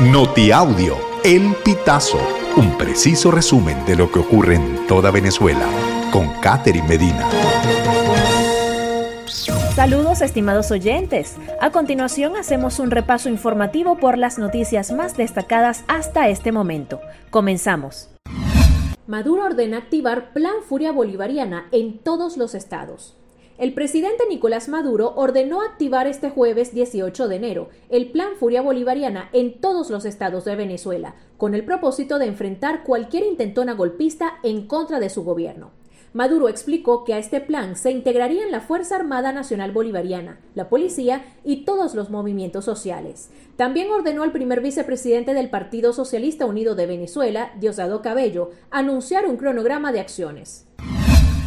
Notiaudio, El Pitazo, un preciso resumen de lo que ocurre en toda Venezuela, con Catherine Medina. Saludos estimados oyentes. A continuación hacemos un repaso informativo por las noticias más destacadas hasta este momento. Comenzamos. Maduro ordena activar Plan Furia Bolivariana en todos los estados. El presidente Nicolás Maduro ordenó activar este jueves 18 de enero el Plan Furia Bolivariana en todos los estados de Venezuela, con el propósito de enfrentar cualquier intentona golpista en contra de su gobierno. Maduro explicó que a este plan se integrarían la Fuerza Armada Nacional Bolivariana, la policía y todos los movimientos sociales. También ordenó al primer vicepresidente del Partido Socialista Unido de Venezuela, Diosdado Cabello, anunciar un cronograma de acciones.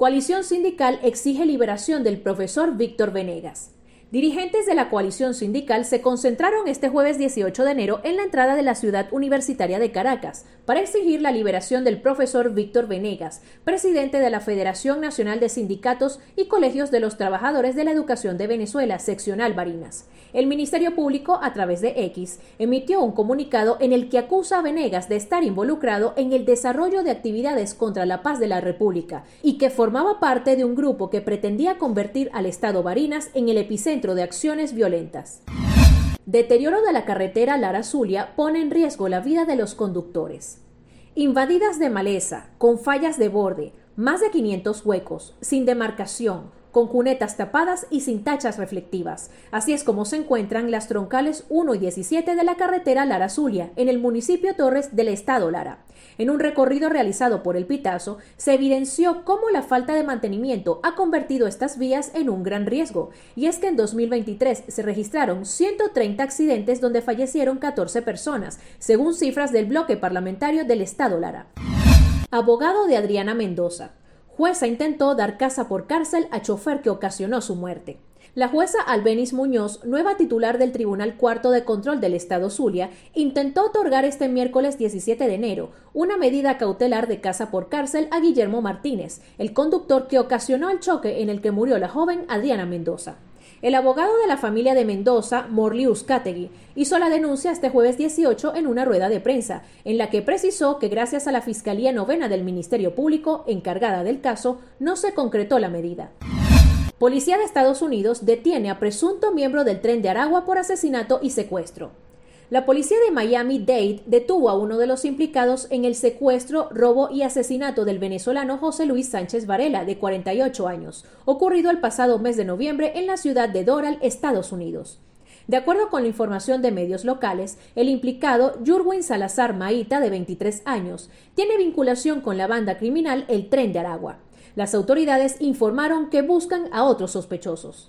Coalición sindical exige liberación del profesor Víctor Venegas. Dirigentes de la coalición sindical se concentraron este jueves 18 de enero en la entrada de la ciudad universitaria de Caracas para exigir la liberación del profesor Víctor Venegas, presidente de la Federación Nacional de Sindicatos y Colegios de los Trabajadores de la Educación de Venezuela, seccional Barinas. El Ministerio Público, a través de X, emitió un comunicado en el que acusa a Venegas de estar involucrado en el desarrollo de actividades contra la paz de la República y que formaba parte de un grupo que pretendía convertir al Estado Barinas en el epicentro de acciones violentas. Deterioro de la carretera Lara Zulia pone en riesgo la vida de los conductores. Invadidas de maleza, con fallas de borde, más de 500 huecos, sin demarcación, con cunetas tapadas y sin tachas reflectivas. Así es como se encuentran las troncales 1 y 17 de la carretera Lara Zulia, en el municipio Torres del estado Lara. En un recorrido realizado por el Pitazo, se evidenció cómo la falta de mantenimiento ha convertido estas vías en un gran riesgo, y es que en 2023 se registraron 130 accidentes donde fallecieron 14 personas, según cifras del bloque parlamentario del estado Lara. Abogado de Adriana Mendoza. Jueza intentó dar casa por cárcel a chofer que ocasionó su muerte. La jueza Albenis Muñoz, nueva titular del Tribunal Cuarto de Control del Estado Zulia, intentó otorgar este miércoles 17 de enero una medida cautelar de casa por cárcel a Guillermo Martínez, el conductor que ocasionó el choque en el que murió la joven Adriana Mendoza. El abogado de la familia de Mendoza, Morlius Categui, hizo la denuncia este jueves 18 en una rueda de prensa, en la que precisó que gracias a la Fiscalía Novena del Ministerio Público, encargada del caso, no se concretó la medida. Policía de Estados Unidos detiene a presunto miembro del tren de Aragua por asesinato y secuestro. La policía de Miami-Dade detuvo a uno de los implicados en el secuestro, robo y asesinato del venezolano José Luis Sánchez Varela, de 48 años, ocurrido el pasado mes de noviembre en la ciudad de Doral, Estados Unidos. De acuerdo con la información de medios locales, el implicado, Jurwin Salazar Maíta, de 23 años, tiene vinculación con la banda criminal El Tren de Aragua. Las autoridades informaron que buscan a otros sospechosos.